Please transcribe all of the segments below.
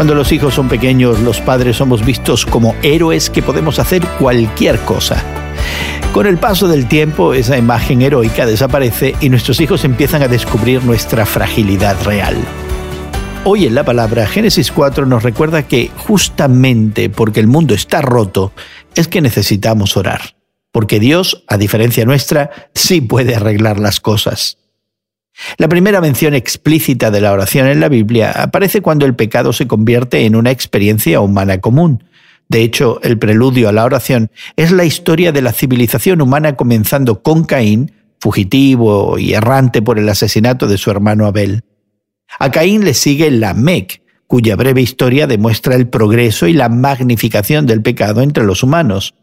Cuando los hijos son pequeños, los padres somos vistos como héroes que podemos hacer cualquier cosa. Con el paso del tiempo, esa imagen heroica desaparece y nuestros hijos empiezan a descubrir nuestra fragilidad real. Hoy en la palabra Génesis 4 nos recuerda que justamente porque el mundo está roto, es que necesitamos orar. Porque Dios, a diferencia nuestra, sí puede arreglar las cosas. La primera mención explícita de la oración en la Biblia aparece cuando el pecado se convierte en una experiencia humana común. De hecho, el preludio a la oración es la historia de la civilización humana comenzando con Caín, fugitivo y errante por el asesinato de su hermano Abel. A Caín le sigue Lamec, cuya breve historia demuestra el progreso y la magnificación del pecado entre los humanos.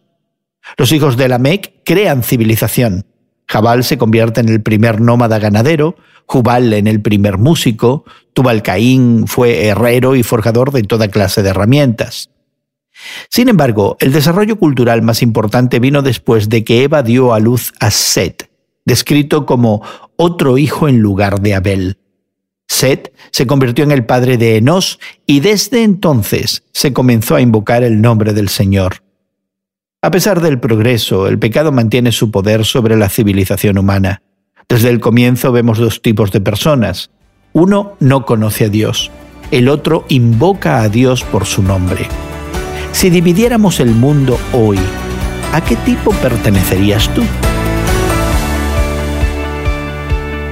Los hijos de Lamec crean civilización, Jabal se convierte en el primer nómada ganadero, Jubal en el primer músico, Tubalcaín fue herrero y forjador de toda clase de herramientas. Sin embargo, el desarrollo cultural más importante vino después de que Eva dio a luz a Set, descrito como otro hijo en lugar de Abel. Set se convirtió en el padre de Enos y desde entonces se comenzó a invocar el nombre del Señor. A pesar del progreso, el pecado mantiene su poder sobre la civilización humana. Desde el comienzo vemos dos tipos de personas. Uno no conoce a Dios, el otro invoca a Dios por su nombre. Si dividiéramos el mundo hoy, ¿a qué tipo pertenecerías tú?